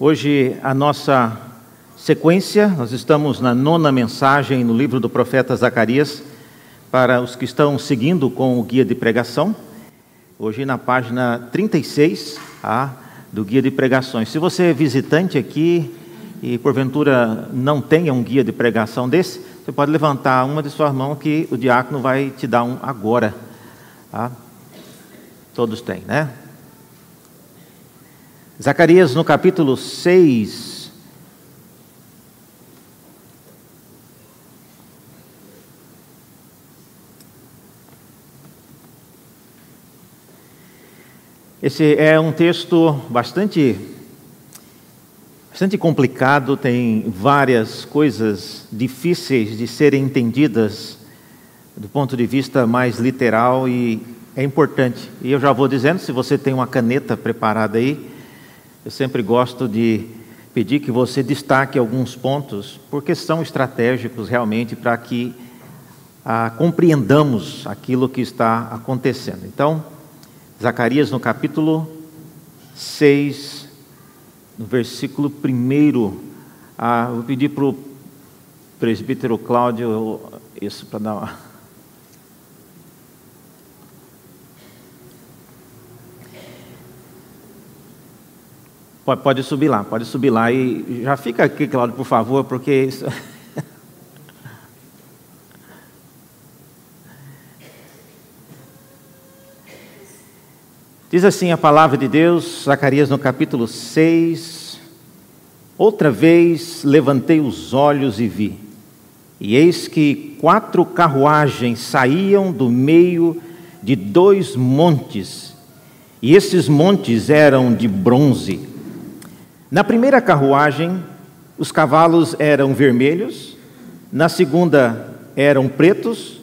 Hoje a nossa sequência, nós estamos na nona mensagem no livro do profeta Zacarias, para os que estão seguindo com o guia de pregação. Hoje na página 36 tá, do guia de pregações. Se você é visitante aqui e porventura não tenha um guia de pregação desse, você pode levantar uma de suas mãos que o diácono vai te dar um agora. Tá? Todos têm, né? Zacarias no capítulo 6. Esse é um texto bastante bastante complicado, tem várias coisas difíceis de serem entendidas do ponto de vista mais literal e é importante. E eu já vou dizendo, se você tem uma caneta preparada aí, eu sempre gosto de pedir que você destaque alguns pontos, porque são estratégicos realmente para que ah, compreendamos aquilo que está acontecendo. Então, Zacarias no capítulo 6, no versículo 1, ah, vou pedir para o presbítero Cláudio isso para dar uma. Pode, pode subir lá, pode subir lá. E já fica aqui, Cláudio, por favor, porque isso. Diz assim a palavra de Deus, Zacarias no capítulo 6. Outra vez levantei os olhos e vi, e eis que quatro carruagens saíam do meio de dois montes, e esses montes eram de bronze na primeira carruagem, os cavalos eram vermelhos, na segunda eram pretos,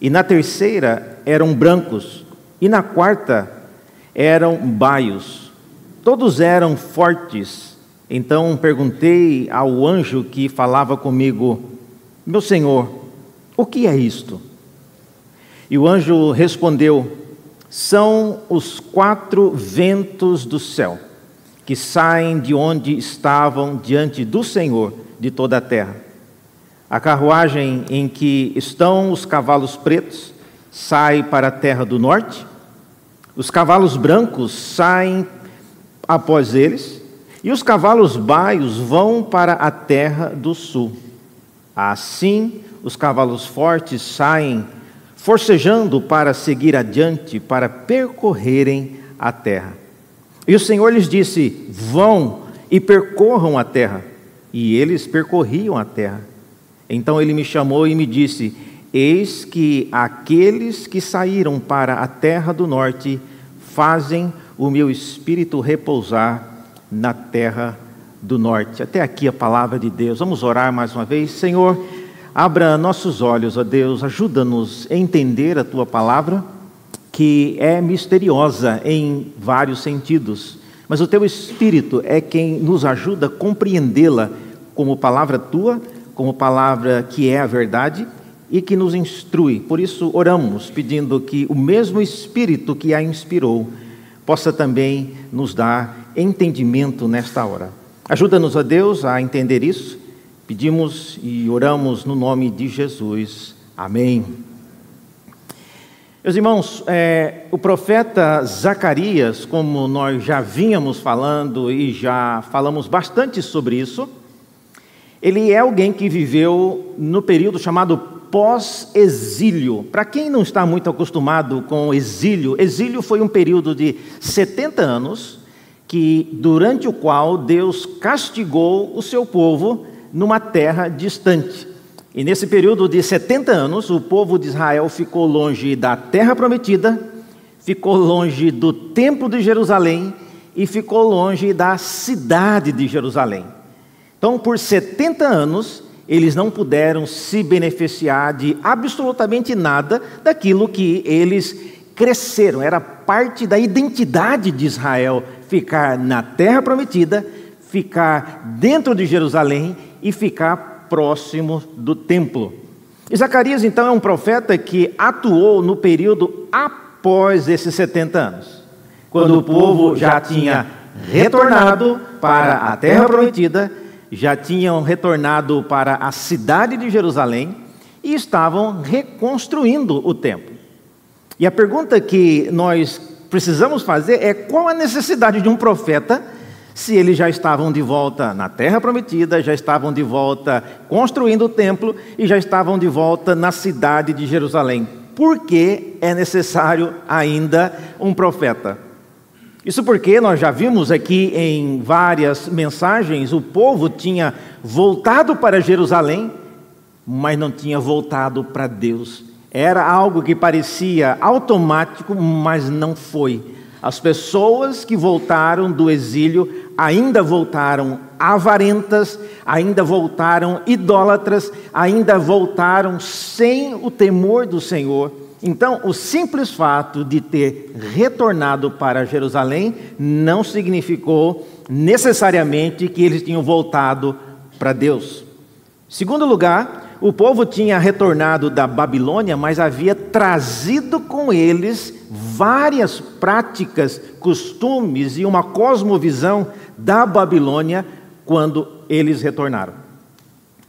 e na terceira eram brancos, e na quarta eram baios. Todos eram fortes. Então perguntei ao anjo que falava comigo: Meu senhor, o que é isto? E o anjo respondeu: São os quatro ventos do céu que saem de onde estavam diante do Senhor de toda a terra. A carruagem em que estão os cavalos pretos sai para a terra do norte, os cavalos brancos saem após eles, e os cavalos baios vão para a terra do sul. Assim, os cavalos fortes saem forcejando para seguir adiante, para percorrerem a terra. E o Senhor lhes disse: Vão e percorram a terra. E eles percorriam a terra. Então ele me chamou e me disse: Eis que aqueles que saíram para a terra do norte fazem o meu espírito repousar na terra do norte. Até aqui a palavra de Deus. Vamos orar mais uma vez. Senhor, abra nossos olhos, ó Deus, ajuda-nos a entender a tua palavra que é misteriosa em vários sentidos, mas o teu Espírito é quem nos ajuda a compreendê-la como palavra tua, como palavra que é a verdade e que nos instrui. Por isso, oramos pedindo que o mesmo Espírito que a inspirou possa também nos dar entendimento nesta hora. Ajuda-nos, a Deus, a entender isso. Pedimos e oramos no nome de Jesus. Amém. Meus irmãos, é, o profeta Zacarias, como nós já vínhamos falando e já falamos bastante sobre isso, ele é alguém que viveu no período chamado pós-exílio. Para quem não está muito acostumado com exílio, exílio foi um período de 70 anos que durante o qual Deus castigou o seu povo numa terra distante. E nesse período de 70 anos, o povo de Israel ficou longe da terra prometida, ficou longe do templo de Jerusalém e ficou longe da cidade de Jerusalém. Então, por 70 anos, eles não puderam se beneficiar de absolutamente nada daquilo que eles cresceram. Era parte da identidade de Israel ficar na terra prometida, ficar dentro de Jerusalém e ficar próximo do templo. E Zacarias, então, é um profeta que atuou no período após esses 70 anos, quando o povo já tinha retornado para a terra prometida, já tinham retornado para a cidade de Jerusalém e estavam reconstruindo o templo. E a pergunta que nós precisamos fazer é qual a necessidade de um profeta se eles já estavam de volta na terra prometida, já estavam de volta construindo o templo e já estavam de volta na cidade de Jerusalém. Por que é necessário ainda um profeta? Isso porque nós já vimos aqui em várias mensagens, o povo tinha voltado para Jerusalém, mas não tinha voltado para Deus. Era algo que parecia automático, mas não foi. As pessoas que voltaram do exílio ainda voltaram avarentas, ainda voltaram idólatras, ainda voltaram sem o temor do Senhor. Então, o simples fato de ter retornado para Jerusalém não significou necessariamente que eles tinham voltado para Deus. Segundo lugar, o povo tinha retornado da Babilônia, mas havia trazido com eles várias práticas, costumes e uma cosmovisão da Babilônia quando eles retornaram.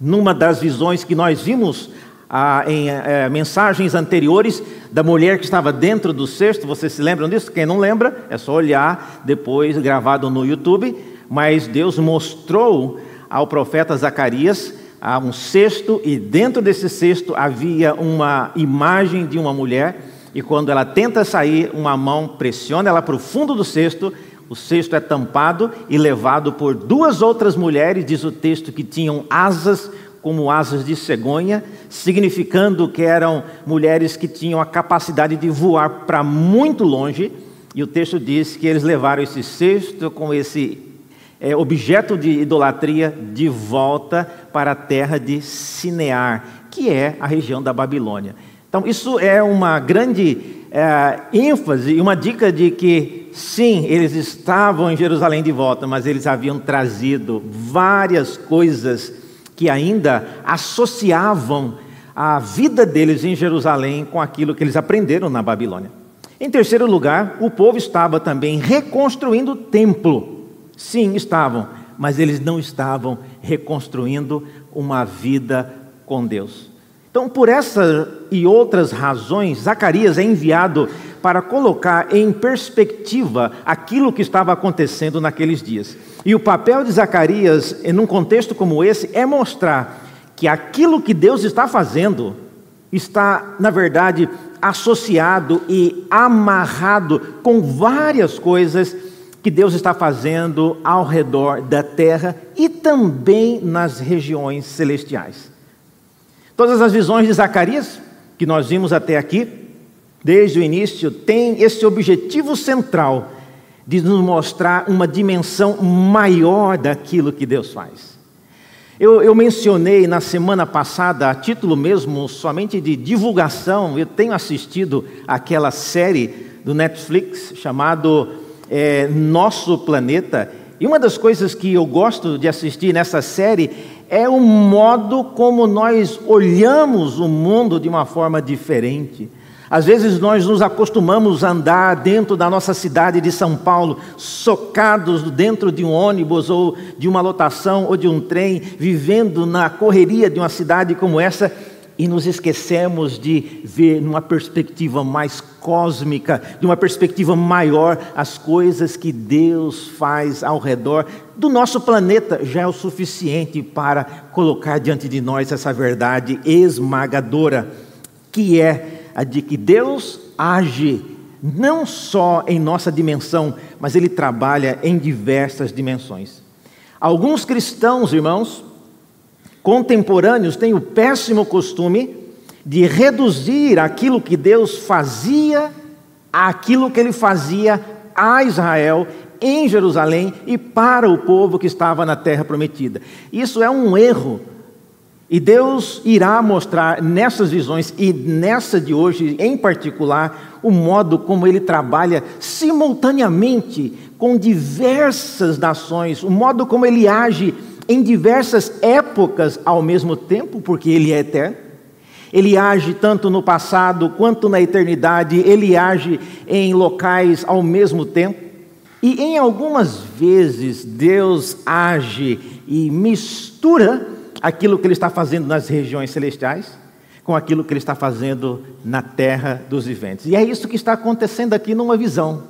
Numa das visões que nós vimos ah, em eh, mensagens anteriores da mulher que estava dentro do cesto, vocês se lembram disso? Quem não lembra, é só olhar depois gravado no YouTube. Mas Deus mostrou ao profeta Zacarias ah, um cesto, e dentro desse cesto havia uma imagem de uma mulher, e quando ela tenta sair, uma mão pressiona ela para o fundo do cesto o cesto é tampado e levado por duas outras mulheres, diz o texto, que tinham asas como asas de cegonha, significando que eram mulheres que tinham a capacidade de voar para muito longe. E o texto diz que eles levaram esse cesto com esse é, objeto de idolatria de volta para a terra de Sinear, que é a região da Babilônia. Então, isso é uma grande é, ênfase e uma dica de que sim, eles estavam em Jerusalém de volta, mas eles haviam trazido várias coisas que ainda associavam a vida deles em Jerusalém com aquilo que eles aprenderam na Babilônia. Em terceiro lugar, o povo estava também reconstruindo o templo. Sim, estavam, mas eles não estavam reconstruindo uma vida com Deus. Então, por essa e outras razões, Zacarias é enviado para colocar em perspectiva aquilo que estava acontecendo naqueles dias. E o papel de Zacarias, em um contexto como esse, é mostrar que aquilo que Deus está fazendo está, na verdade, associado e amarrado com várias coisas que Deus está fazendo ao redor da terra e também nas regiões celestiais. Todas as visões de Zacarias que nós vimos até aqui desde o início, tem esse objetivo central de nos mostrar uma dimensão maior daquilo que Deus faz. Eu, eu, mencionei na semana passada, a título mesmo, somente de divulgação, eu tenho assistido aquela série do Netflix chamado é, Nosso Planeta, e uma das coisas que eu gosto de assistir nessa série é o modo como nós olhamos o mundo de uma forma diferente. Às vezes nós nos acostumamos a andar dentro da nossa cidade de São Paulo, socados dentro de um ônibus ou de uma lotação ou de um trem, vivendo na correria de uma cidade como essa e nos esquecemos de ver numa perspectiva mais cósmica, de uma perspectiva maior, as coisas que Deus faz ao redor do nosso planeta já é o suficiente para colocar diante de nós essa verdade esmagadora, que é a de que Deus age não só em nossa dimensão, mas ele trabalha em diversas dimensões. Alguns cristãos, irmãos, contemporâneos, têm o péssimo costume de reduzir aquilo que Deus fazia àquilo que ele fazia a Israel em Jerusalém e para o povo que estava na terra prometida. Isso é um erro e Deus irá mostrar nessas visões e nessa de hoje em particular o modo como ele trabalha simultaneamente com diversas nações, o modo como ele age em diversas épocas ao mesmo tempo, porque ele é eterno. Ele age tanto no passado quanto na eternidade, ele age em locais ao mesmo tempo. E em algumas vezes Deus age e mistura aquilo que Ele está fazendo nas regiões celestiais com aquilo que Ele está fazendo na terra dos viventes. E é isso que está acontecendo aqui numa visão.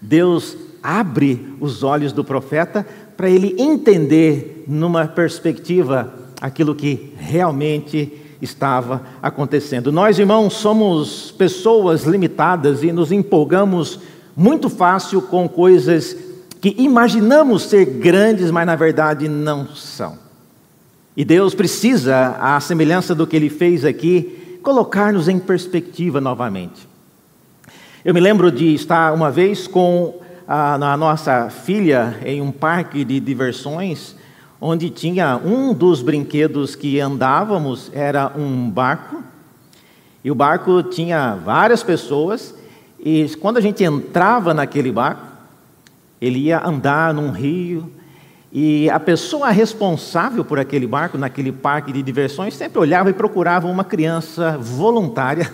Deus abre os olhos do profeta para ele entender numa perspectiva aquilo que realmente estava acontecendo. Nós, irmãos, somos pessoas limitadas e nos empolgamos muito fácil com coisas que imaginamos ser grandes, mas na verdade não são. E Deus precisa, à semelhança do que ele fez aqui, colocar-nos em perspectiva novamente. Eu me lembro de estar uma vez com a, a nossa filha em um parque de diversões, onde tinha um dos brinquedos que andávamos, era um barco, e o barco tinha várias pessoas, e quando a gente entrava naquele barco, ele ia andar num rio, e a pessoa responsável por aquele barco, naquele parque de diversões, sempre olhava e procurava uma criança voluntária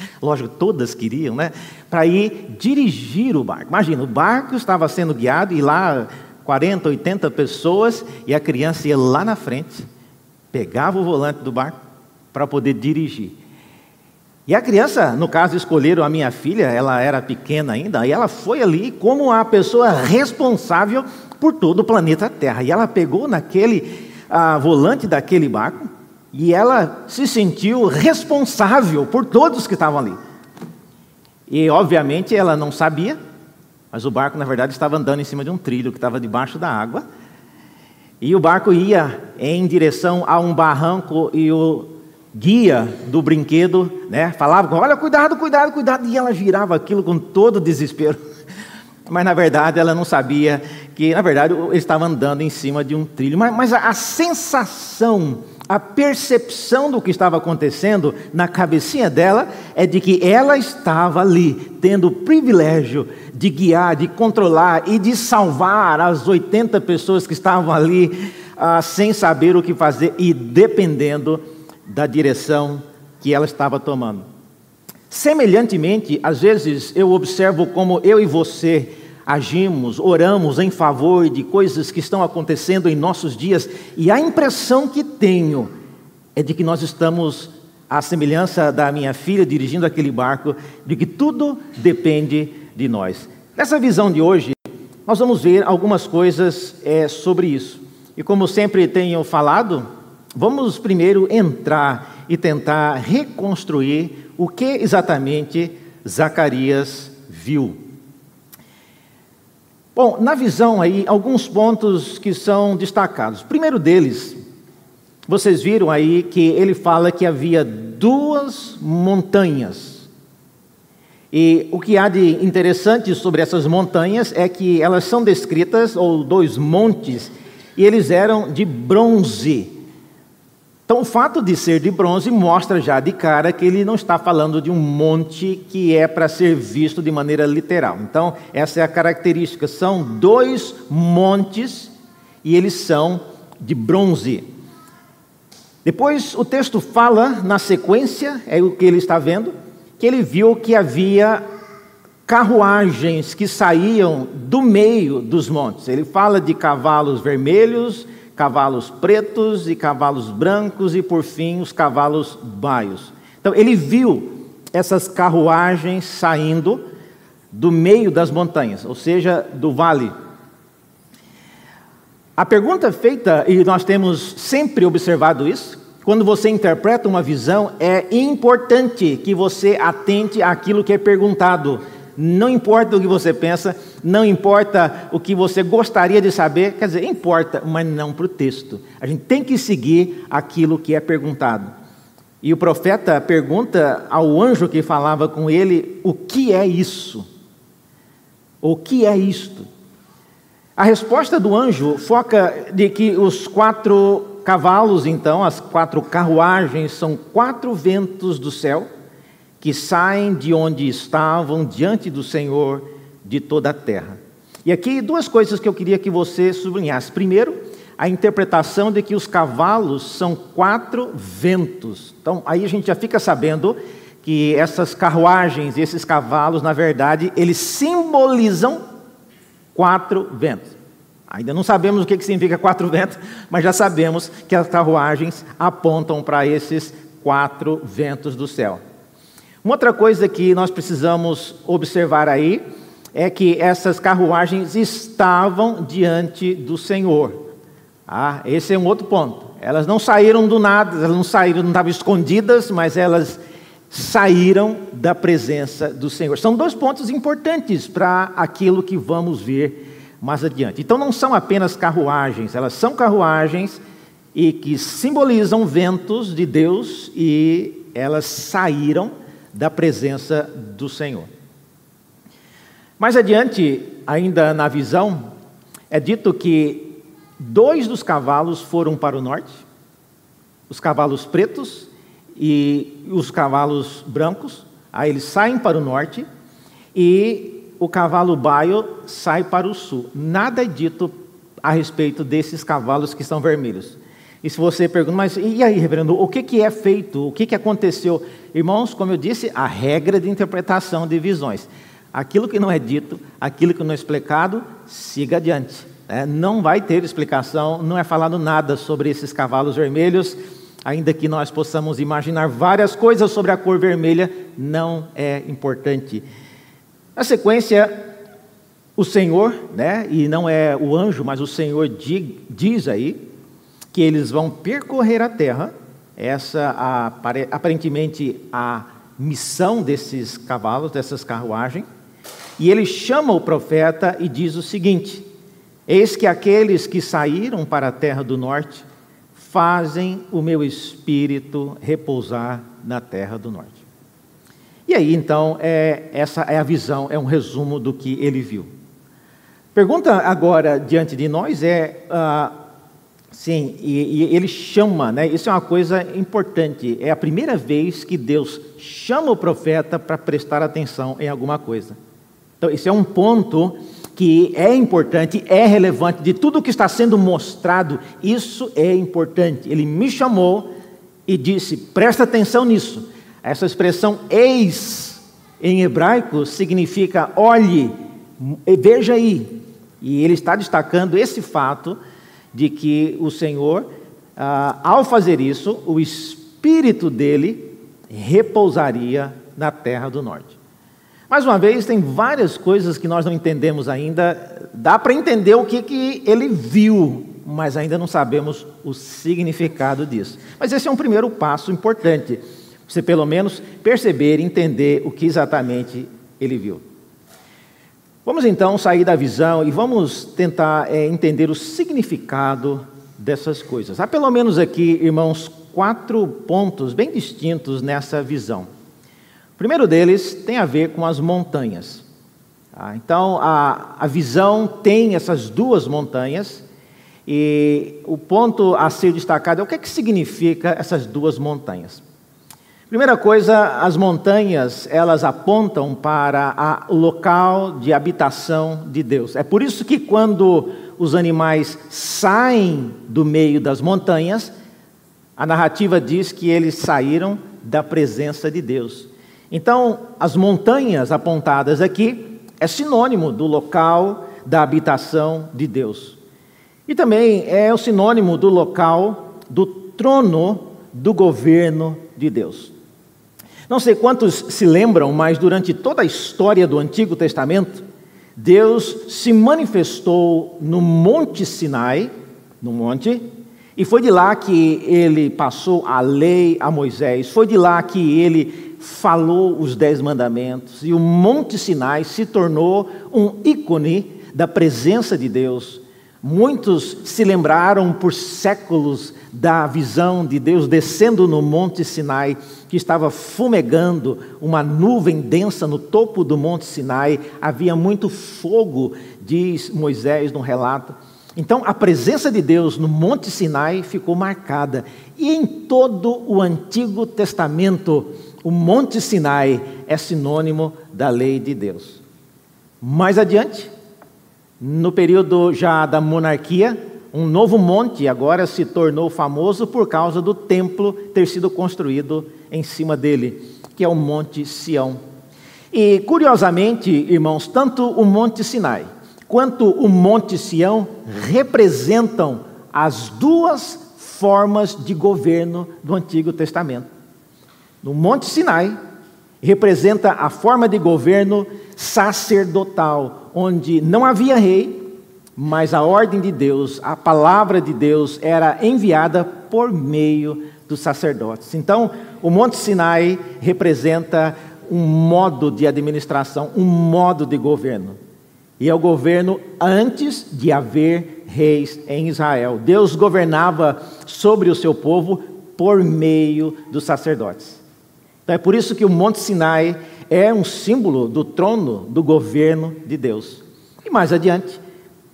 lógico, todas queriam, né? Para ir dirigir o barco. Imagina, o barco estava sendo guiado e lá 40, 80 pessoas e a criança ia lá na frente, pegava o volante do barco para poder dirigir. E a criança, no caso, escolheram a minha filha, ela era pequena ainda, e ela foi ali como a pessoa responsável por todo o planeta Terra. E ela pegou naquele volante daquele barco e ela se sentiu responsável por todos que estavam ali. E, obviamente, ela não sabia, mas o barco, na verdade, estava andando em cima de um trilho que estava debaixo da água. E o barco ia em direção a um barranco e o guia do brinquedo né, falava: Olha, cuidado, cuidado, cuidado. E ela girava aquilo com todo desespero. Mas na verdade ela não sabia que, na verdade, ele estava andando em cima de um trilho. Mas, mas a, a sensação a percepção do que estava acontecendo na cabecinha dela é de que ela estava ali, tendo o privilégio de guiar, de controlar e de salvar as 80 pessoas que estavam ali ah, sem saber o que fazer e dependendo da direção que ela estava tomando. Semelhantemente, às vezes eu observo como eu e você agimos, oramos em favor de coisas que estão acontecendo em nossos dias, e a impressão que tenho é de que nós estamos, à semelhança da minha filha dirigindo aquele barco, de que tudo depende de nós. Nessa visão de hoje, nós vamos ver algumas coisas é, sobre isso. E como sempre tenho falado, vamos primeiro entrar e tentar reconstruir o que exatamente Zacarias viu. Bom, na visão aí, alguns pontos que são destacados. Primeiro deles, vocês viram aí que ele fala que havia duas montanhas. E o que há de interessante sobre essas montanhas é que elas são descritas, ou dois montes, e eles eram de bronze. Então, o fato de ser de bronze mostra já de cara que ele não está falando de um monte que é para ser visto de maneira literal. Então, essa é a característica: são dois montes e eles são de bronze. Depois, o texto fala na sequência, é o que ele está vendo, que ele viu que havia carruagens que saíam do meio dos montes. Ele fala de cavalos vermelhos cavalos pretos e cavalos brancos e, por fim, os cavalos baios. Então, ele viu essas carruagens saindo do meio das montanhas, ou seja, do vale. A pergunta feita, e nós temos sempre observado isso, quando você interpreta uma visão, é importante que você atente àquilo que é perguntado. Não importa o que você pensa, não importa o que você gostaria de saber, quer dizer, importa, mas não para o texto. A gente tem que seguir aquilo que é perguntado. E o profeta pergunta ao anjo que falava com ele: o que é isso? O que é isto? A resposta do anjo foca de que os quatro cavalos, então, as quatro carruagens, são quatro ventos do céu que saem de onde estavam diante do Senhor de toda a terra. E aqui duas coisas que eu queria que você sublinhasse. Primeiro, a interpretação de que os cavalos são quatro ventos. Então, aí a gente já fica sabendo que essas carruagens, esses cavalos, na verdade, eles simbolizam Quatro ventos. Ainda não sabemos o que significa quatro ventos, mas já sabemos que as carruagens apontam para esses quatro ventos do céu. Uma outra coisa que nós precisamos observar aí é que essas carruagens estavam diante do Senhor. Ah, esse é um outro ponto. Elas não saíram do nada, elas não saíram, não estavam escondidas, mas elas saíram da presença do Senhor. São dois pontos importantes para aquilo que vamos ver mais adiante. Então não são apenas carruagens, elas são carruagens e que simbolizam ventos de Deus e elas saíram da presença do Senhor. Mais adiante, ainda na visão, é dito que dois dos cavalos foram para o norte, os cavalos pretos e os cavalos brancos, aí eles saem para o norte e o cavalo baio sai para o sul. Nada é dito a respeito desses cavalos que são vermelhos. E se você pergunta, mas e aí, reverendo, o que, que é feito? O que, que aconteceu? Irmãos, como eu disse, a regra de interpretação de visões. Aquilo que não é dito, aquilo que não é explicado, siga adiante. É, não vai ter explicação, não é falado nada sobre esses cavalos vermelhos, ainda que nós possamos imaginar várias coisas sobre a cor vermelha, não é importante. Na sequência, o Senhor, né, e não é o anjo, mas o Senhor diz aí, que eles vão percorrer a terra, essa aparentemente a missão desses cavalos, dessas carruagens, e ele chama o profeta e diz o seguinte: Eis que aqueles que saíram para a terra do norte fazem o meu espírito repousar na terra do norte. E aí, então, é, essa é a visão, é um resumo do que ele viu. Pergunta agora diante de nós é, ah, sim, e, e, ele chama, né? Isso é uma coisa importante. É a primeira vez que Deus chama o profeta para prestar atenção em alguma coisa. Então, esse é um ponto que é importante, é relevante, de tudo que está sendo mostrado, isso é importante. Ele me chamou e disse: presta atenção nisso. Essa expressão eis em hebraico significa olhe, veja aí. E ele está destacando esse fato de que o Senhor, ah, ao fazer isso, o espírito dele repousaria na terra do norte. Mais uma vez, tem várias coisas que nós não entendemos ainda. Dá para entender o que, que ele viu, mas ainda não sabemos o significado disso. Mas esse é um primeiro passo importante. Você, pelo menos, perceber, entender o que exatamente ele viu. Vamos então sair da visão e vamos tentar é, entender o significado dessas coisas. Há pelo menos aqui, irmãos, quatro pontos bem distintos nessa visão. O primeiro deles tem a ver com as montanhas. Ah, então, a, a visão tem essas duas montanhas, e o ponto a ser destacado é o que, é que significa essas duas montanhas. Primeira coisa, as montanhas, elas apontam para o local de habitação de Deus. É por isso que quando os animais saem do meio das montanhas, a narrativa diz que eles saíram da presença de Deus. Então, as montanhas apontadas aqui é sinônimo do local da habitação de Deus. E também é o sinônimo do local do trono do governo de Deus. Não sei quantos se lembram, mas durante toda a história do Antigo Testamento, Deus se manifestou no Monte Sinai, no monte, e foi de lá que ele passou a lei a Moisés, foi de lá que ele falou os dez mandamentos e o Monte Sinai se tornou um ícone da presença de Deus. Muitos se lembraram por séculos da visão de Deus descendo no Monte Sinai, que estava fumegando uma nuvem densa no topo do Monte Sinai, havia muito fogo, diz Moisés no relato. Então, a presença de Deus no Monte Sinai ficou marcada, e em todo o Antigo Testamento, o Monte Sinai é sinônimo da lei de Deus. Mais adiante, no período já da monarquia, um novo monte agora se tornou famoso por causa do templo ter sido construído em cima dele, que é o Monte Sião. E curiosamente, irmãos, tanto o Monte Sinai quanto o Monte Sião representam as duas formas de governo do Antigo Testamento. No Monte Sinai, representa a forma de governo sacerdotal, onde não havia rei, mas a ordem de Deus, a palavra de Deus era enviada por meio dos sacerdotes. Então, o Monte Sinai representa um modo de administração, um modo de governo. E é o governo antes de haver reis em Israel. Deus governava sobre o seu povo por meio dos sacerdotes. Então é por isso que o Monte Sinai é um símbolo do trono do governo de Deus. E mais adiante,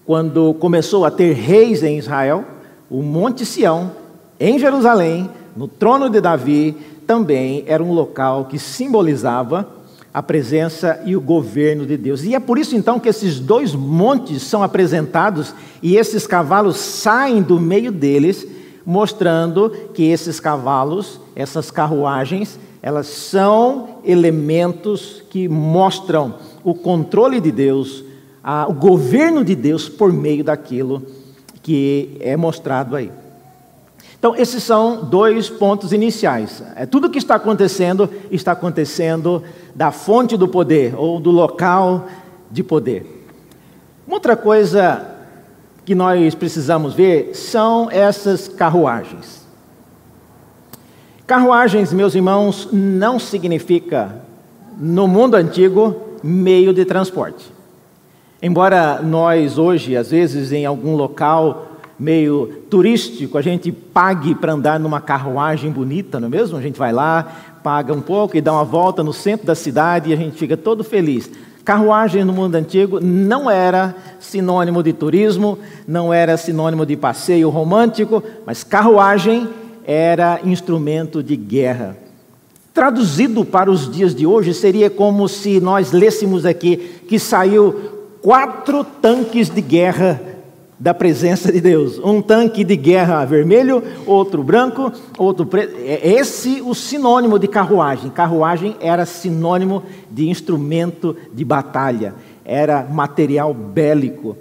quando começou a ter reis em Israel, o Monte Sião, em Jerusalém, no trono de Davi, também era um local que simbolizava a presença e o governo de Deus. E é por isso então que esses dois montes são apresentados e esses cavalos saem do meio deles, mostrando que esses cavalos, essas carruagens, elas são elementos que mostram o controle de Deus, o governo de Deus por meio daquilo que é mostrado aí. Então, esses são dois pontos iniciais. É, tudo que está acontecendo está acontecendo da fonte do poder ou do local de poder. Uma outra coisa que nós precisamos ver são essas carruagens. Carruagens, meus irmãos, não significa, no mundo antigo, meio de transporte. Embora nós hoje, às vezes, em algum local meio turístico, a gente pague para andar numa carruagem bonita, não é mesmo? A gente vai lá, paga um pouco e dá uma volta no centro da cidade e a gente fica todo feliz. Carruagem no mundo antigo não era sinônimo de turismo, não era sinônimo de passeio romântico, mas carruagem era instrumento de guerra. Traduzido para os dias de hoje, seria como se nós lêssemos aqui que saiu quatro tanques de guerra da presença de Deus. Um tanque de guerra vermelho, outro branco, outro preto. É esse o sinônimo de carruagem. Carruagem era sinônimo de instrumento de batalha, era material bélico.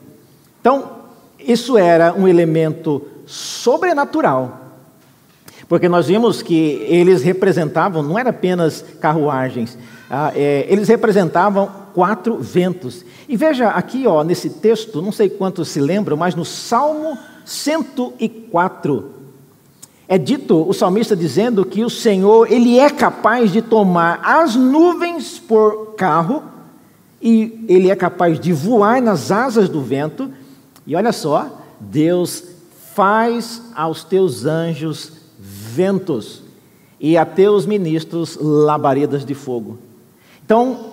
Então, isso era um elemento sobrenatural. Porque nós vimos que eles representavam, não era apenas carruagens, ah, é, eles representavam quatro ventos. E veja aqui, ó, nesse texto, não sei quantos se lembram, mas no Salmo 104, é dito o salmista dizendo que o Senhor, ele é capaz de tomar as nuvens por carro e ele é capaz de voar nas asas do vento. E olha só, Deus faz aos teus anjos ventos e a teus ministros labaredas de fogo. Então,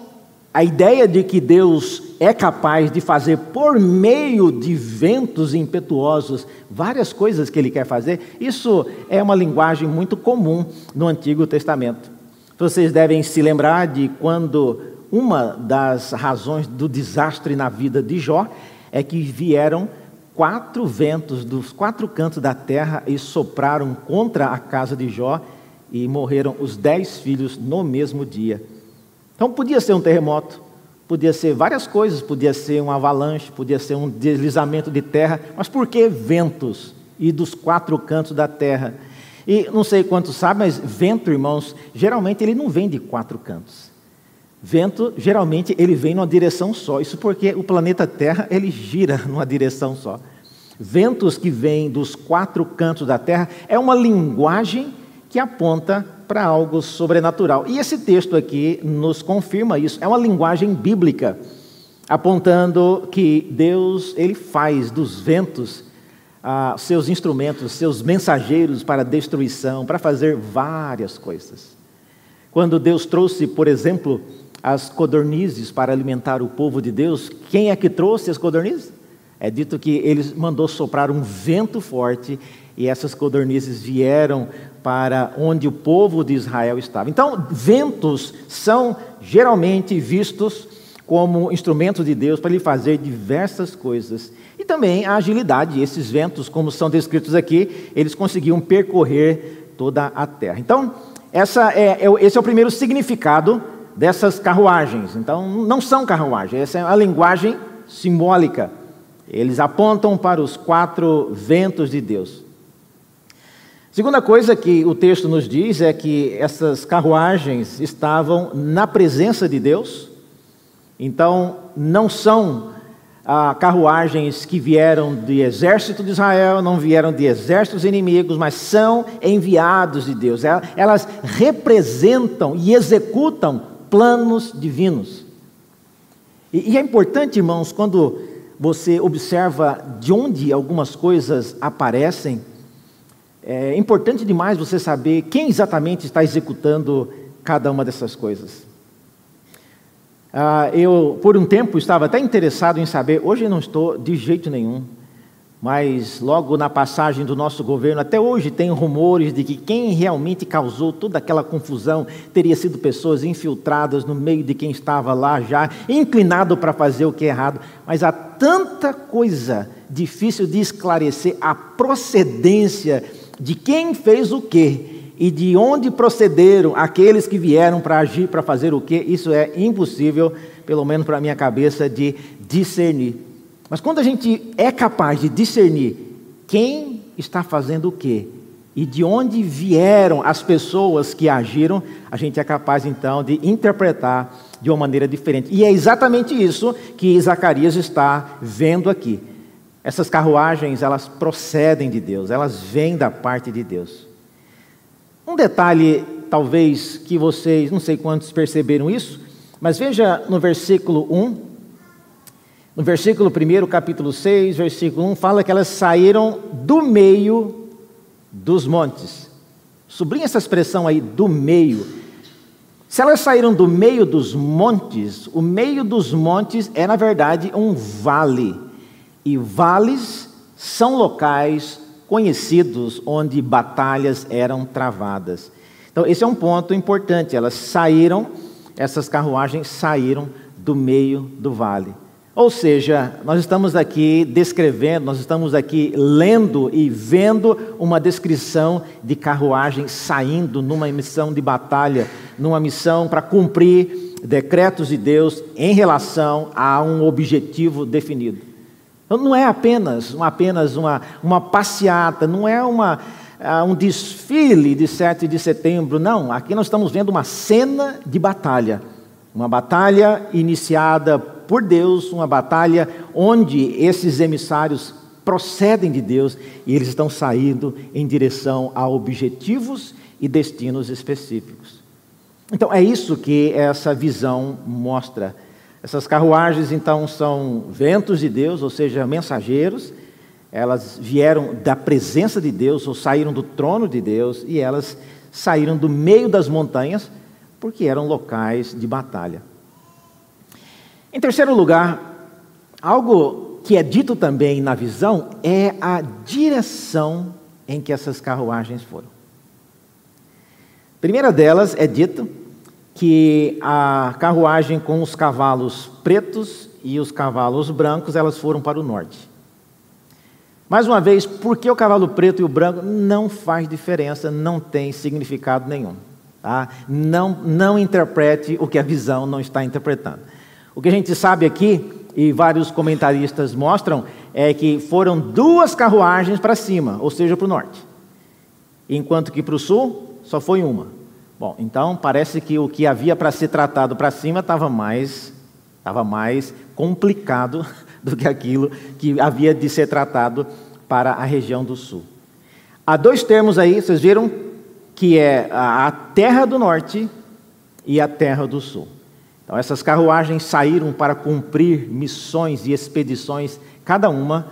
a ideia de que Deus é capaz de fazer por meio de ventos impetuosos várias coisas que ele quer fazer, isso é uma linguagem muito comum no Antigo Testamento. Vocês devem se lembrar de quando uma das razões do desastre na vida de Jó é que vieram quatro ventos dos quatro cantos da terra e sopraram contra a casa de Jó e morreram os dez filhos no mesmo dia. Então podia ser um terremoto, podia ser várias coisas, podia ser um avalanche, podia ser um deslizamento de terra, mas por que ventos e dos quatro cantos da terra? E não sei quantos sabem, mas vento, irmãos, geralmente ele não vem de quatro cantos. Vento, geralmente, ele vem numa direção só. Isso porque o planeta Terra, ele gira numa direção só. Ventos que vêm dos quatro cantos da Terra é uma linguagem que aponta para algo sobrenatural. E esse texto aqui nos confirma isso. É uma linguagem bíblica, apontando que Deus ele faz dos ventos ah, seus instrumentos, seus mensageiros para destruição, para fazer várias coisas. Quando Deus trouxe, por exemplo, as codornizes para alimentar o povo de Deus, quem é que trouxe as codornizes? É dito que ele mandou soprar um vento forte e essas codornizes vieram para onde o povo de Israel estava. Então, ventos são geralmente vistos como instrumentos de Deus para lhe fazer diversas coisas. E também a agilidade, esses ventos, como são descritos aqui, eles conseguiam percorrer toda a terra. Então, essa é, é esse é o primeiro significado dessas carruagens. Então, não são carruagens, essa é a linguagem simbólica. Eles apontam para os quatro ventos de Deus. Segunda coisa que o texto nos diz é que essas carruagens estavam na presença de Deus, então não são ah, carruagens que vieram do exército de Israel, não vieram de exércitos inimigos, mas são enviados de Deus. Elas representam e executam planos divinos. E, e é importante, irmãos, quando você observa de onde algumas coisas aparecem, é importante demais você saber quem exatamente está executando cada uma dessas coisas. Ah, eu, por um tempo, estava até interessado em saber, hoje não estou de jeito nenhum, mas logo na passagem do nosso governo, até hoje tem rumores de que quem realmente causou toda aquela confusão teria sido pessoas infiltradas no meio de quem estava lá já, inclinado para fazer o que é errado. Mas há tanta coisa difícil de esclarecer a procedência de quem fez o quê e de onde procederam aqueles que vieram para agir, para fazer o quê, isso é impossível, pelo menos para a minha cabeça, de discernir. Mas quando a gente é capaz de discernir quem está fazendo o quê e de onde vieram as pessoas que agiram, a gente é capaz então de interpretar de uma maneira diferente. E é exatamente isso que Zacarias está vendo aqui. Essas carruagens, elas procedem de Deus, elas vêm da parte de Deus. Um detalhe, talvez, que vocês, não sei quantos perceberam isso, mas veja no versículo 1, no versículo 1, capítulo 6, versículo 1, fala que elas saíram do meio dos montes. Sublinha essa expressão aí, do meio. Se elas saíram do meio dos montes, o meio dos montes é, na verdade, um vale. E vales são locais conhecidos onde batalhas eram travadas. Então, esse é um ponto importante. Elas saíram, essas carruagens saíram do meio do vale. Ou seja, nós estamos aqui descrevendo, nós estamos aqui lendo e vendo uma descrição de carruagem saindo numa missão de batalha, numa missão para cumprir decretos de Deus em relação a um objetivo definido. Então, não é apenas, uma, apenas uma, uma passeata, não é uma, uh, um desfile de 7 de setembro, não. Aqui nós estamos vendo uma cena de batalha. Uma batalha iniciada por Deus, uma batalha onde esses emissários procedem de Deus e eles estão saindo em direção a objetivos e destinos específicos. Então é isso que essa visão mostra essas carruagens, então, são ventos de Deus, ou seja, mensageiros. Elas vieram da presença de Deus, ou saíram do trono de Deus, e elas saíram do meio das montanhas, porque eram locais de batalha. Em terceiro lugar, algo que é dito também na visão é a direção em que essas carruagens foram. A primeira delas é dito que a carruagem com os cavalos pretos e os cavalos brancos, elas foram para o norte. Mais uma vez, por que o cavalo preto e o branco não faz diferença, não tem significado nenhum. Tá? Não, não interprete o que a visão não está interpretando. O que a gente sabe aqui, e vários comentaristas mostram, é que foram duas carruagens para cima, ou seja, para o norte. Enquanto que para o sul só foi uma. Bom, então parece que o que havia para ser tratado para cima estava mais, estava mais complicado do que aquilo que havia de ser tratado para a região do sul. Há dois termos aí, vocês viram que é a terra do norte e a terra do sul. Então essas carruagens saíram para cumprir missões e expedições, cada uma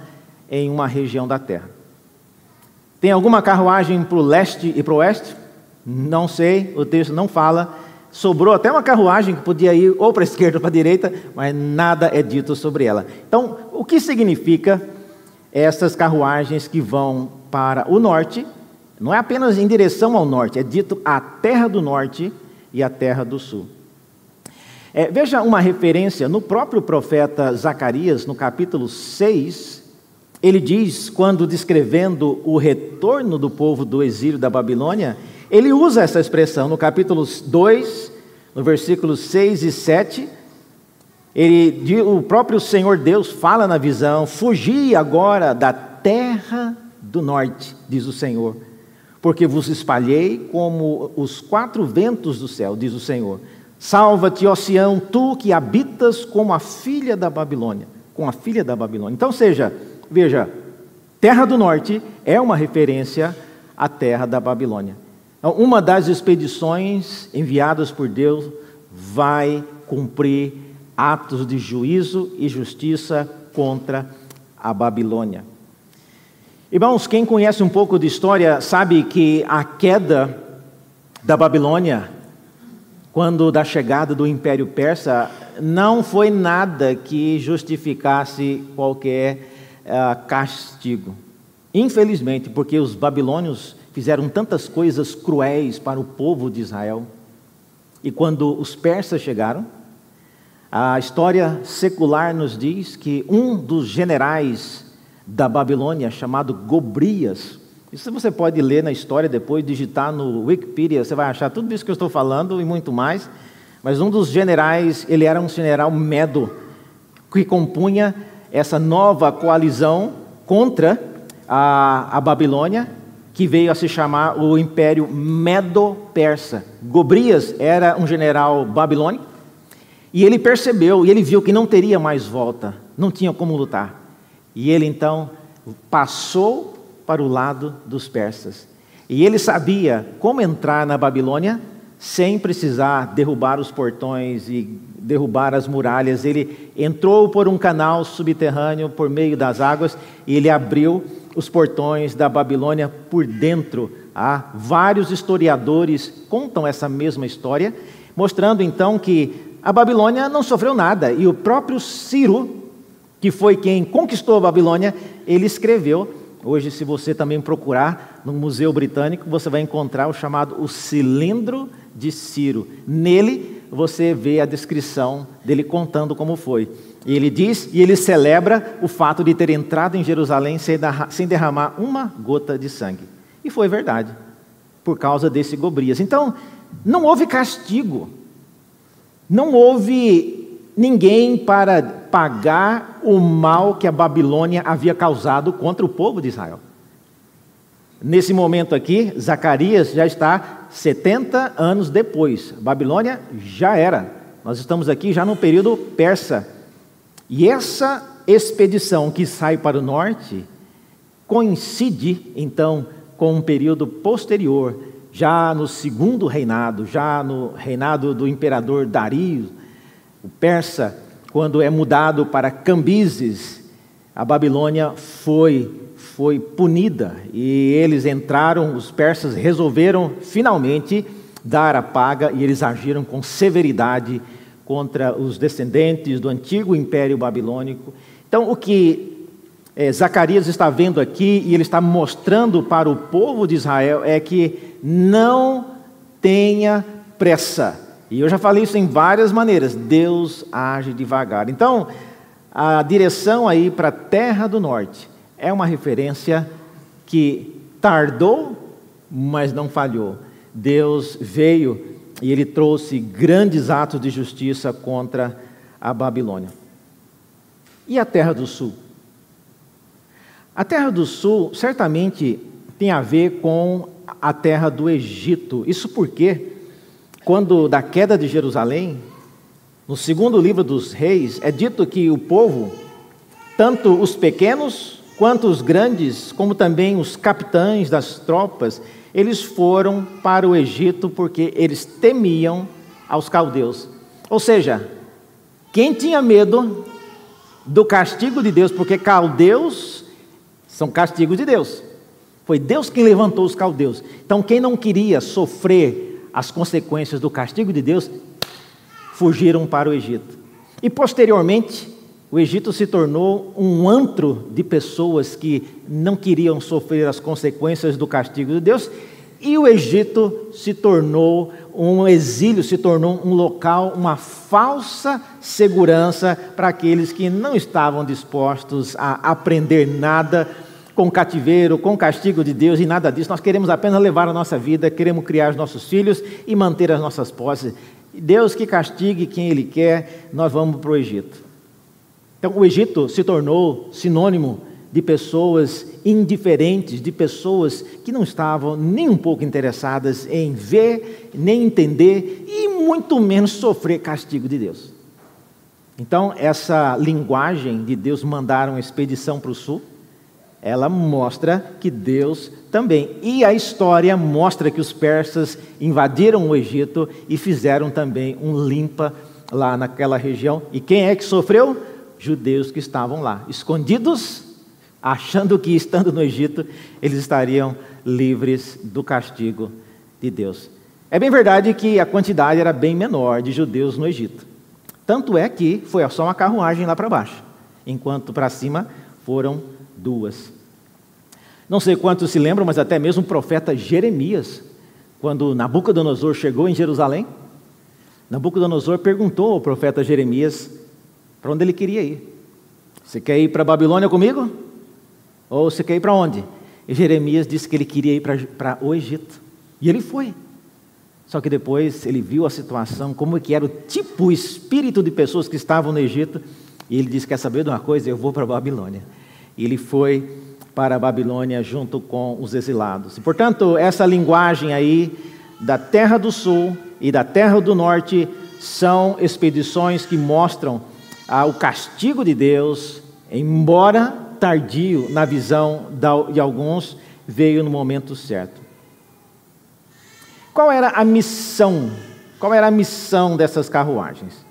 em uma região da terra. Tem alguma carruagem para o leste e para o oeste? Não sei, o texto não fala. Sobrou até uma carruagem que podia ir ou para a esquerda ou para a direita, mas nada é dito sobre ela. Então, o que significa essas carruagens que vão para o norte? Não é apenas em direção ao norte, é dito a terra do norte e a terra do sul. É, veja uma referência no próprio profeta Zacarias, no capítulo 6, ele diz, quando descrevendo o retorno do povo do exílio da Babilônia, ele usa essa expressão no capítulo 2, no versículos 6 e 7. Ele, o próprio Senhor Deus fala na visão: Fugi agora da terra do norte, diz o Senhor, porque vos espalhei como os quatro ventos do céu, diz o Senhor. Salva-te, Sião, tu que habitas como a filha da Babilônia, com a filha da Babilônia. Então, seja, veja, terra do norte é uma referência à terra da Babilônia. Então, uma das expedições enviadas por Deus vai cumprir atos de juízo e justiça contra a Babilônia. Irmãos, quem conhece um pouco de história sabe que a queda da Babilônia, quando da chegada do Império Persa, não foi nada que justificasse qualquer uh, castigo. Infelizmente, porque os babilônios fizeram tantas coisas cruéis para o povo de Israel. E quando os persas chegaram, a história secular nos diz que um dos generais da Babilônia, chamado Gobrias. Isso você pode ler na história depois, digitar no Wikipedia, você vai achar tudo isso que eu estou falando e muito mais. Mas um dos generais, ele era um general medo, que compunha essa nova coalizão contra a, a Babilônia, que veio a se chamar o Império Medo-Persa. Gobrias era um general babilônico, e ele percebeu, e ele viu que não teria mais volta, não tinha como lutar. E ele então passou para o lado dos persas. E ele sabia como entrar na Babilônia sem precisar derrubar os portões e derrubar as muralhas. Ele entrou por um canal subterrâneo por meio das águas e ele abriu os portões da Babilônia por dentro. Há vários historiadores contam essa mesma história, mostrando então que a Babilônia não sofreu nada e o próprio Ciro que foi quem conquistou a Babilônia, ele escreveu. Hoje, se você também procurar no Museu Britânico, você vai encontrar o chamado o Cilindro de Ciro. Nele, você vê a descrição dele contando como foi. E ele diz, e ele celebra o fato de ter entrado em Jerusalém sem derramar uma gota de sangue. E foi verdade, por causa desse Gobrias. Então, não houve castigo, não houve ninguém para pagar o mal que a Babilônia havia causado contra o povo de Israel. Nesse momento aqui, Zacarias já está 70 anos depois. Babilônia já era. Nós estamos aqui já no período persa. E essa expedição que sai para o norte coincide então com um período posterior, já no segundo reinado, já no reinado do imperador Dario, o persa, quando é mudado para Cambises, a Babilônia foi, foi punida e eles entraram, os persas resolveram finalmente dar a paga e eles agiram com severidade contra os descendentes do antigo império babilônico. Então, o que é, Zacarias está vendo aqui e ele está mostrando para o povo de Israel é que não tenha pressa e eu já falei isso em várias maneiras. Deus age devagar. Então, a direção aí para a terra do norte é uma referência que tardou, mas não falhou. Deus veio e ele trouxe grandes atos de justiça contra a Babilônia. E a terra do sul? A terra do sul certamente tem a ver com a terra do Egito. Isso porque quando da queda de Jerusalém, no segundo livro dos reis, é dito que o povo, tanto os pequenos quanto os grandes, como também os capitães das tropas, eles foram para o Egito porque eles temiam aos caldeus. Ou seja, quem tinha medo do castigo de Deus, porque caldeus são castigos de Deus. Foi Deus quem levantou os caldeus. Então, quem não queria sofrer as consequências do castigo de Deus, fugiram para o Egito. E posteriormente, o Egito se tornou um antro de pessoas que não queriam sofrer as consequências do castigo de Deus, e o Egito se tornou um exílio, se tornou um local, uma falsa segurança para aqueles que não estavam dispostos a aprender nada com cativeiro, com castigo de Deus e nada disso. Nós queremos apenas levar a nossa vida, queremos criar os nossos filhos e manter as nossas posses. Deus que castigue quem Ele quer, nós vamos para o Egito. Então, o Egito se tornou sinônimo de pessoas indiferentes, de pessoas que não estavam nem um pouco interessadas em ver, nem entender e muito menos sofrer castigo de Deus. Então, essa linguagem de Deus mandar uma expedição para o sul, ela mostra que Deus também. E a história mostra que os persas invadiram o Egito e fizeram também um limpa lá naquela região. E quem é que sofreu? Judeus que estavam lá, escondidos, achando que estando no Egito eles estariam livres do castigo de Deus. É bem verdade que a quantidade era bem menor de judeus no Egito. Tanto é que foi só uma carruagem lá para baixo, enquanto para cima foram duas. Não sei quantos se lembram, mas até mesmo o profeta Jeremias, quando Nabucodonosor chegou em Jerusalém, Nabucodonosor perguntou ao profeta Jeremias para onde ele queria ir. Você quer ir para a Babilônia comigo? Ou você quer ir para onde? E Jeremias disse que ele queria ir para o Egito. E ele foi. Só que depois ele viu a situação, como que era o tipo, o espírito de pessoas que estavam no Egito, e ele disse: Quer saber de uma coisa? Eu vou para a Babilônia. E ele foi para a Babilônia junto com os exilados. Portanto, essa linguagem aí da Terra do Sul e da Terra do Norte são expedições que mostram ah, o castigo de Deus, embora tardio na visão de alguns, veio no momento certo. Qual era a missão? Qual era a missão dessas carruagens?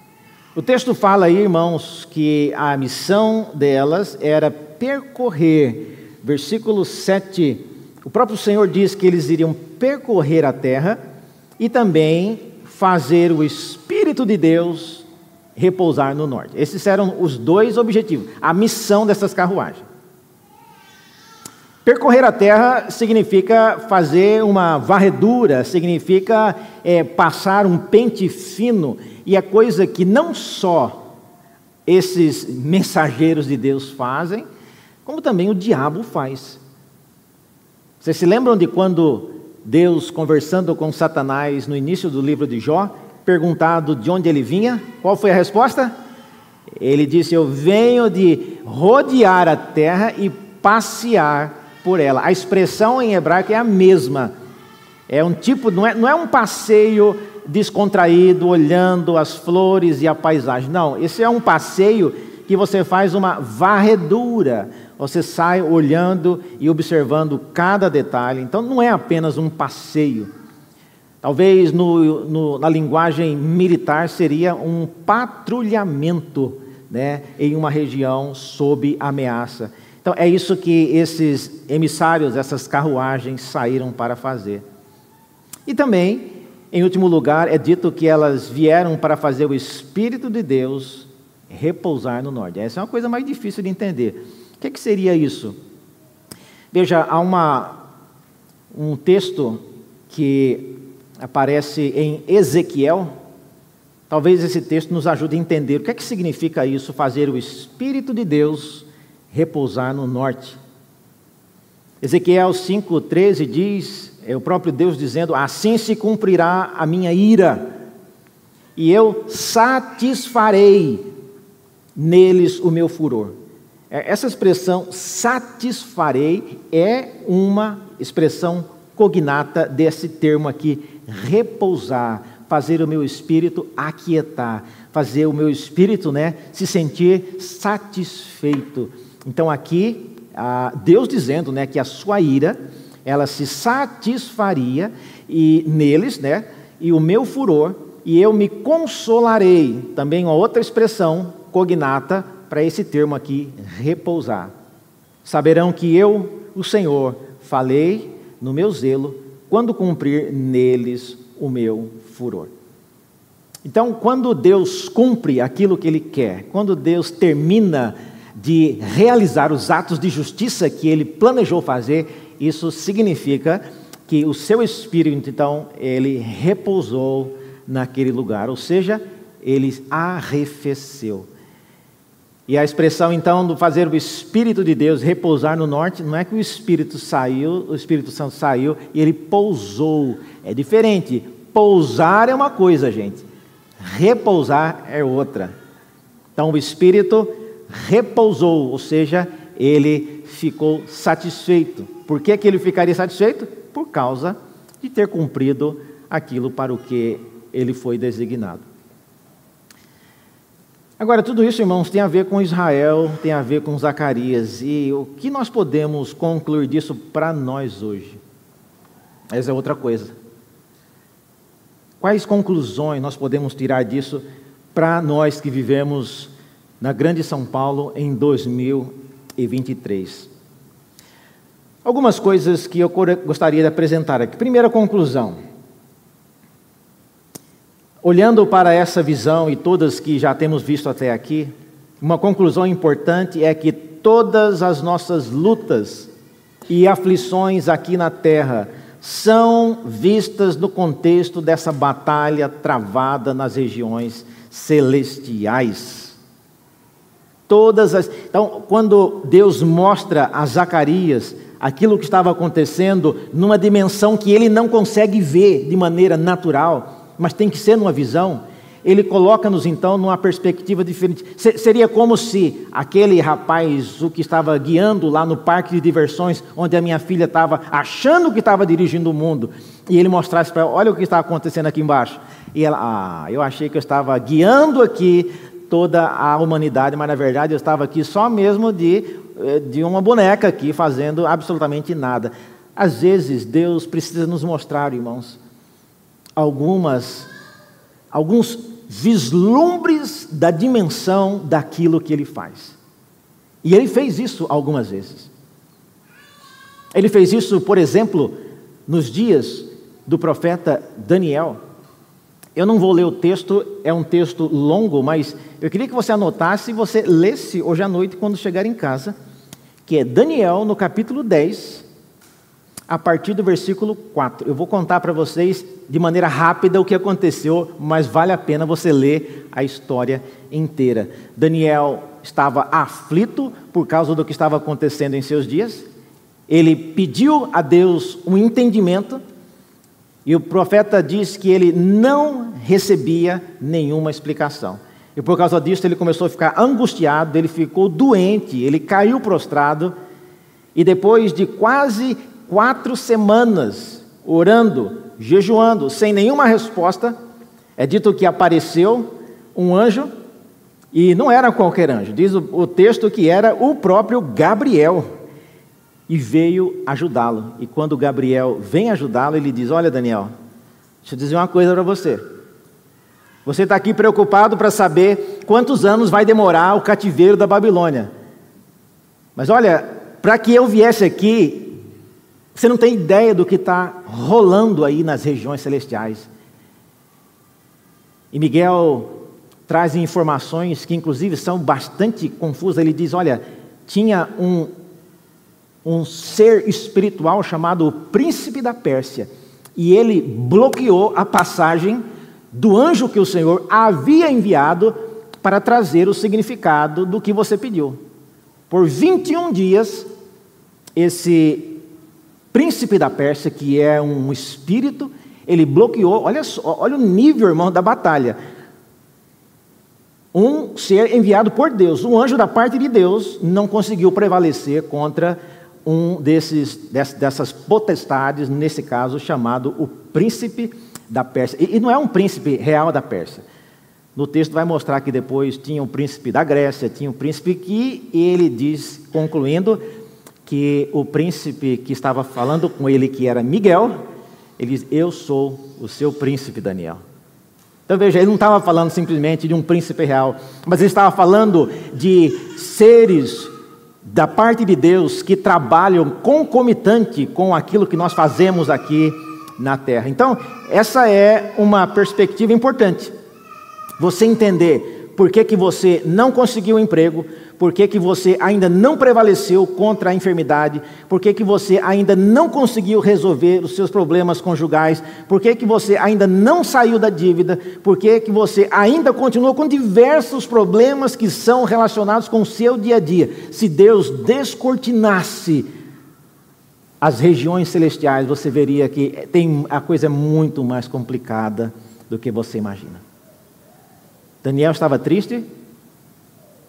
O texto fala aí, irmãos, que a missão delas era percorrer versículo 7, o próprio Senhor diz que eles iriam percorrer a terra e também fazer o Espírito de Deus repousar no norte. Esses eram os dois objetivos, a missão dessas carruagens. Percorrer a terra significa fazer uma varredura, significa é, passar um pente fino, e é coisa que não só esses mensageiros de Deus fazem, como também o diabo faz. Vocês se lembram de quando Deus, conversando com Satanás no início do livro de Jó, perguntado de onde ele vinha? Qual foi a resposta? Ele disse: Eu venho de rodear a terra e passear por ela. A expressão em hebraico é a mesma. É um tipo, não é, não é um passeio descontraído, olhando as flores e a paisagem. Não, esse é um passeio que você faz uma varredura, você sai olhando e observando cada detalhe. Então não é apenas um passeio. Talvez no, no, na linguagem militar seria um patrulhamento né, em uma região sob ameaça. Então é isso que esses emissários, essas carruagens saíram para fazer. E também, em último lugar, é dito que elas vieram para fazer o Espírito de Deus repousar no norte. Essa é uma coisa mais difícil de entender. Que, que seria isso? Veja, há uma, um texto que aparece em Ezequiel. Talvez esse texto nos ajude a entender o que é que significa isso, fazer o Espírito de Deus repousar no norte. Ezequiel 5,13 diz, é o próprio Deus dizendo: Assim se cumprirá a minha ira, e eu satisfarei neles o meu furor. É, essa expressão satisfarei é uma expressão cognata desse termo aqui, repousar, fazer o meu espírito aquietar, fazer o meu espírito né, se sentir satisfeito. Então aqui, Deus dizendo né, que a sua ira, ela se satisfaria e neles, né, e o meu furor, e eu me consolarei, também uma outra expressão cognata para esse termo aqui, repousar. Saberão que eu, o Senhor, falei no meu zelo, quando cumprir neles o meu furor. Então, quando Deus cumpre aquilo que Ele quer, quando Deus termina de realizar os atos de justiça que Ele planejou fazer, isso significa que o seu espírito, então, ele repousou naquele lugar, ou seja, ele arrefeceu. E a expressão então do fazer o Espírito de Deus repousar no norte, não é que o Espírito saiu, o Espírito Santo saiu e ele pousou. É diferente. Pousar é uma coisa, gente. repousar é outra. Então o espírito repousou, ou seja, ele ficou satisfeito. Por que, que ele ficaria satisfeito? Por causa de ter cumprido aquilo para o que ele foi designado. Agora, tudo isso, irmãos, tem a ver com Israel, tem a ver com Zacarias. E o que nós podemos concluir disso para nós hoje? Essa é outra coisa. Quais conclusões nós podemos tirar disso para nós que vivemos na Grande São Paulo em 2023? Algumas coisas que eu gostaria de apresentar aqui. Primeira conclusão. Olhando para essa visão e todas que já temos visto até aqui, uma conclusão importante é que todas as nossas lutas e aflições aqui na terra são vistas no contexto dessa batalha travada nas regiões celestiais. Todas as Então, quando Deus mostra a Zacarias aquilo que estava acontecendo numa dimensão que ele não consegue ver de maneira natural, mas tem que ser numa visão, ele coloca-nos então numa perspectiva diferente. Seria como se aquele rapaz, o que estava guiando lá no parque de diversões, onde a minha filha estava achando que estava dirigindo o mundo, e ele mostrasse para ela: olha o que está acontecendo aqui embaixo. E ela, ah, eu achei que eu estava guiando aqui toda a humanidade, mas na verdade eu estava aqui só mesmo de, eh, de uma boneca aqui, fazendo absolutamente nada. Às vezes Deus precisa nos mostrar, irmãos, algumas, alguns vislumbres da dimensão daquilo que ele faz. E ele fez isso algumas vezes. Ele fez isso, por exemplo, nos dias do profeta Daniel. Eu não vou ler o texto, é um texto longo, mas eu queria que você anotasse e você lesse hoje à noite quando chegar em casa, que é Daniel no capítulo 10, a partir do versículo 4. Eu vou contar para vocês de maneira rápida o que aconteceu, mas vale a pena você ler a história inteira. Daniel estava aflito por causa do que estava acontecendo em seus dias. Ele pediu a Deus um entendimento e o profeta diz que ele não recebia nenhuma explicação. E por causa disso ele começou a ficar angustiado, ele ficou doente, ele caiu prostrado. E depois de quase quatro semanas orando, jejuando, sem nenhuma resposta, é dito que apareceu um anjo, e não era qualquer anjo, diz o, texto que era o próprio Gabriel, e veio ajudá-lo. E quando Gabriel vem ajudá-lo, ele diz: Olha, Daniel, deixa eu dizer uma coisa para você. Você está aqui preocupado para saber quantos anos vai demorar o cativeiro da Babilônia. Mas olha, para que eu viesse aqui, você não tem ideia do que está rolando aí nas regiões celestiais. E Miguel traz informações que, inclusive, são bastante confusas. Ele diz: olha, tinha um, um ser espiritual chamado príncipe da Pérsia, e ele bloqueou a passagem do anjo que o Senhor havia enviado para trazer o significado do que você pediu. Por 21 dias, esse príncipe da Pérsia, que é um espírito, ele bloqueou, olha, só, olha o nível, irmão, da batalha. Um ser enviado por Deus, um anjo da parte de Deus, não conseguiu prevalecer contra um desses, dessas potestades, nesse caso chamado o príncipe da Pérsia. E, não é um príncipe real da Pérsia. No texto vai mostrar que depois tinha um príncipe da Grécia, tinha um príncipe que ele diz, concluindo, que o príncipe que estava falando com ele, que era Miguel, ele diz: Eu sou o seu príncipe, Daniel. Então veja, ele não estava falando simplesmente de um príncipe real, mas ele estava falando de seres da parte de Deus que trabalham concomitante com aquilo que nós fazemos aqui na terra. Então, essa é uma perspectiva importante. Você entender por que, que você não conseguiu um emprego, por que, que você ainda não prevaleceu contra a enfermidade? Por que, que você ainda não conseguiu resolver os seus problemas conjugais? Por que, que você ainda não saiu da dívida? Por que, que você ainda continua com diversos problemas que são relacionados com o seu dia a dia? Se Deus descortinasse as regiões celestiais, você veria que tem a coisa é muito mais complicada do que você imagina. Daniel estava triste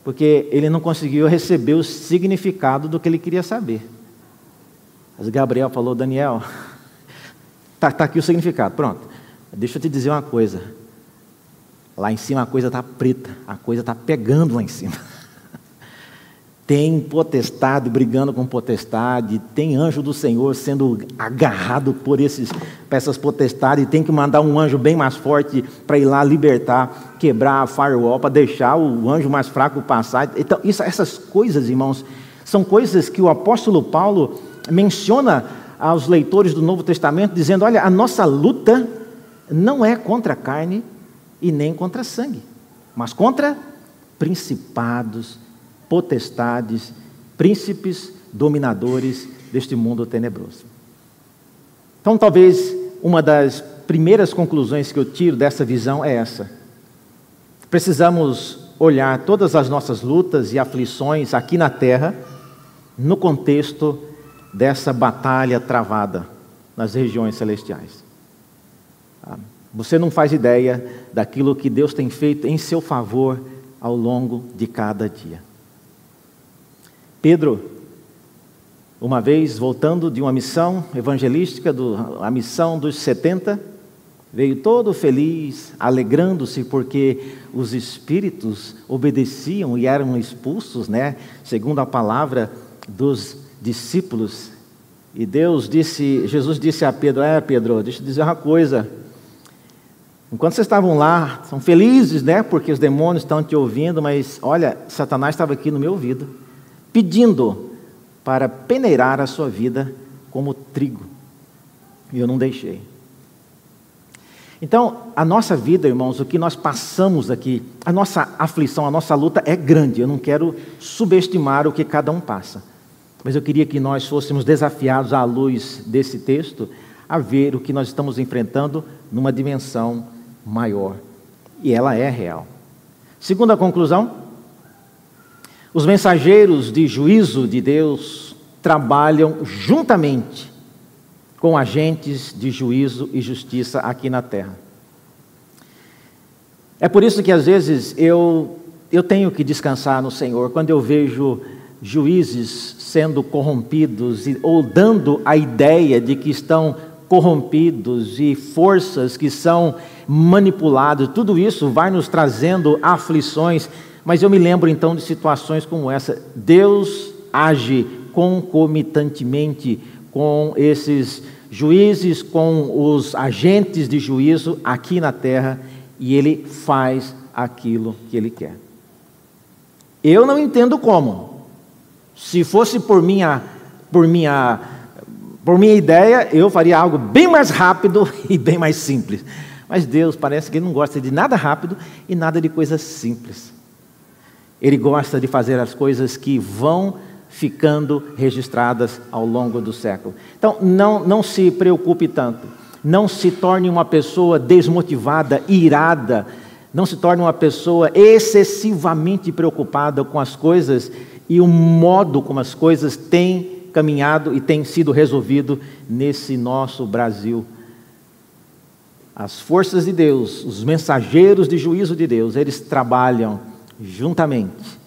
porque ele não conseguiu receber o significado do que ele queria saber. Mas Gabriel falou: Daniel, está tá aqui o significado, pronto. Deixa eu te dizer uma coisa. Lá em cima a coisa está preta, a coisa está pegando lá em cima. Tem potestade brigando com potestade, tem anjo do Senhor sendo agarrado por, esses, por essas potestades, tem que mandar um anjo bem mais forte para ir lá libertar, quebrar a firewall, para deixar o anjo mais fraco passar. Então, isso, essas coisas, irmãos, são coisas que o apóstolo Paulo menciona aos leitores do Novo Testamento, dizendo: olha, a nossa luta não é contra a carne e nem contra sangue, mas contra principados, potestades, príncipes, dominadores deste mundo tenebroso. Então, talvez uma das primeiras conclusões que eu tiro dessa visão é essa. Precisamos olhar todas as nossas lutas e aflições aqui na terra no contexto dessa batalha travada nas regiões celestiais. Ah, você não faz ideia daquilo que Deus tem feito em seu favor ao longo de cada dia. Pedro, uma vez voltando de uma missão evangelística, do, a missão dos 70, veio todo feliz, alegrando-se porque os espíritos obedeciam e eram expulsos, né, segundo a palavra dos discípulos. E Deus disse, Jesus disse a Pedro: "É, Pedro, deixa eu dizer uma coisa. Enquanto vocês estavam lá, são felizes, né, porque os demônios estão te ouvindo, mas olha, Satanás estava aqui no meu ouvido pedindo para peneirar a sua vida como trigo. E eu não deixei. Então, a nossa vida, irmãos, o que nós passamos aqui, a nossa aflição, a nossa luta é grande. Eu não quero subestimar o que cada um passa. Mas eu queria que nós fôssemos desafiados à luz desse texto a ver o que nós estamos enfrentando numa dimensão maior. E ela é real. Segunda conclusão, os mensageiros de juízo de Deus trabalham juntamente com agentes de juízo e justiça aqui na terra. É por isso que às vezes eu, eu tenho que descansar no Senhor quando eu vejo juízes sendo corrompidos ou dando a ideia de que estão corrompidos e forças que são manipuladas, tudo isso vai nos trazendo aflições mas eu me lembro então de situações como essa. Deus age concomitantemente com esses juízes, com os agentes de juízo aqui na terra, e ele faz aquilo que ele quer. Eu não entendo como. Se fosse por minha, por minha, por minha ideia, eu faria algo bem mais rápido e bem mais simples. Mas Deus parece que ele não gosta de nada rápido e nada de coisas simples. Ele gosta de fazer as coisas que vão ficando registradas ao longo do século. Então, não, não se preocupe tanto. Não se torne uma pessoa desmotivada, irada. Não se torne uma pessoa excessivamente preocupada com as coisas e o modo como as coisas têm caminhado e têm sido resolvido nesse nosso Brasil. As forças de Deus, os mensageiros de juízo de Deus, eles trabalham juntamente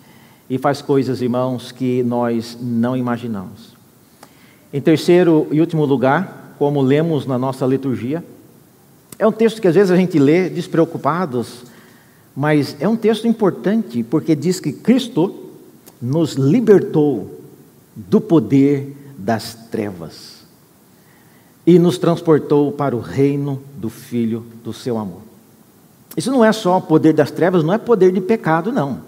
e faz coisas, irmãos, que nós não imaginamos. Em terceiro e último lugar, como lemos na nossa liturgia, é um texto que às vezes a gente lê despreocupados, mas é um texto importante porque diz que Cristo nos libertou do poder das trevas e nos transportou para o reino do Filho do seu amor. Isso não é só poder das trevas, não é poder de pecado, não.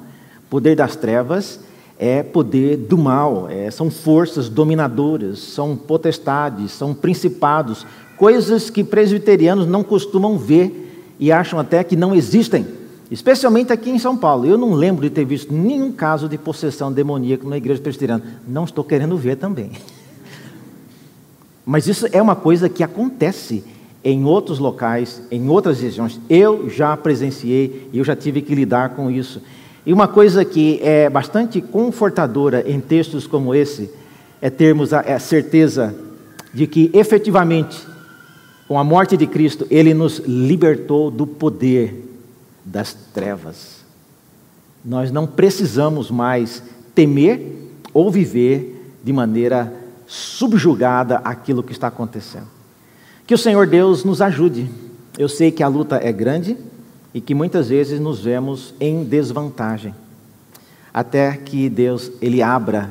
Poder das trevas é poder do mal, é, são forças dominadoras, são potestades, são principados, coisas que presbiterianos não costumam ver e acham até que não existem, especialmente aqui em São Paulo. Eu não lembro de ter visto nenhum caso de possessão demoníaca na igreja presbiteriana. Não estou querendo ver também. Mas isso é uma coisa que acontece em outros locais, em outras regiões. Eu já presenciei e eu já tive que lidar com isso. E uma coisa que é bastante confortadora em textos como esse é termos a, certeza de que efetivamente, com a morte de Cristo, ele nos libertou do poder das trevas. Nós não precisamos mais temer ou viver de maneira subjugada àquilo que está acontecendo. Que o Senhor Deus nos ajude. Eu sei que a luta é grande e que muitas vezes nos vemos em desvantagem. Até que Deus ele abra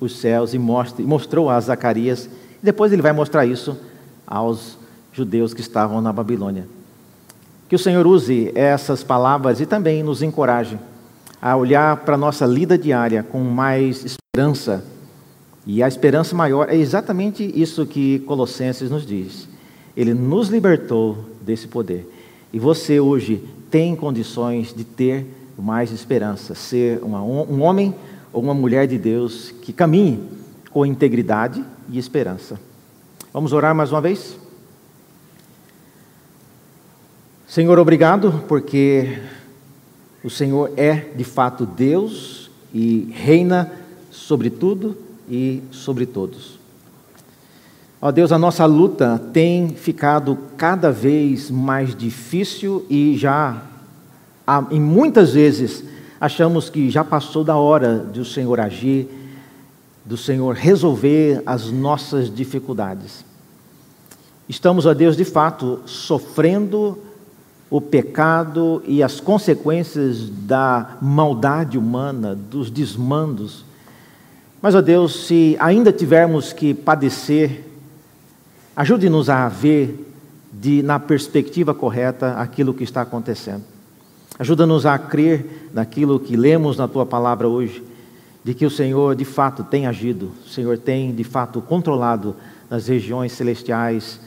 os céus e mostre, mostrou a Zacarias, e depois ele vai mostrar isso aos judeus que estavam na Babilônia. Que o Senhor use essas palavras e também nos encoraje a olhar para a nossa lida diária com mais esperança. E a esperança maior é exatamente isso que Colossenses nos diz. Ele nos libertou desse poder. E você hoje tem condições de ter mais esperança, ser uma, um homem ou uma mulher de Deus que caminhe com integridade e esperança. Vamos orar mais uma vez? Senhor, obrigado porque o Senhor é de fato Deus e reina sobre tudo e sobre todos. Ó Deus, a nossa luta tem ficado cada vez mais difícil e já, em muitas vezes, achamos que já passou da hora de o Senhor agir, do Senhor resolver as nossas dificuldades. Estamos, ó Deus, de fato, sofrendo o pecado e as consequências da maldade humana, dos desmandos. Mas, ó Deus, se ainda tivermos que padecer, ajude-nos a ver de, na perspectiva correta aquilo que está acontecendo. Ajuda-nos a crer naquilo que lemos na tua palavra hoje, de que o Senhor de fato tem agido, o Senhor tem de fato controlado nas regiões celestiais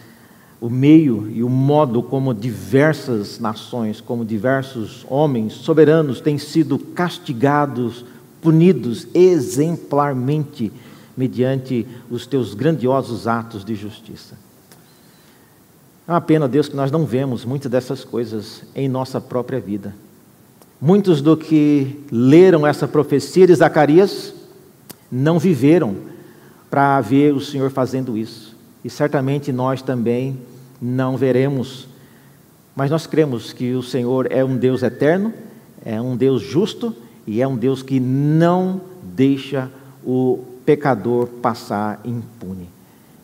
o meio e o modo como diversas nações, como diversos homens soberanos têm sido castigados, punidos exemplarmente mediante os teus grandiosos atos de justiça. É uma pena, Deus, que nós não vemos muitas dessas coisas em nossa própria vida. Muitos do que leram essa profecia de Zacarias não viveram para ver o Senhor fazendo isso. E certamente nós também não veremos. Mas nós cremos que o Senhor é um Deus eterno, é um Deus justo e é um Deus que não deixa o pecador passar impune.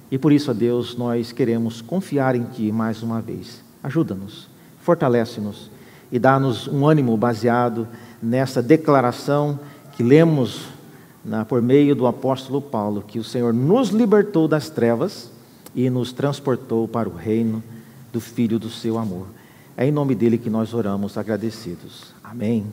E por isso, a Deus, nós queremos confiar em Ti mais uma vez. Ajuda-nos, fortalece-nos e dá-nos um ânimo baseado nessa declaração que lemos na, por meio do apóstolo Paulo, que o Senhor nos libertou das trevas e nos transportou para o reino do Filho do seu amor. É em nome dele que nós oramos agradecidos. Amém.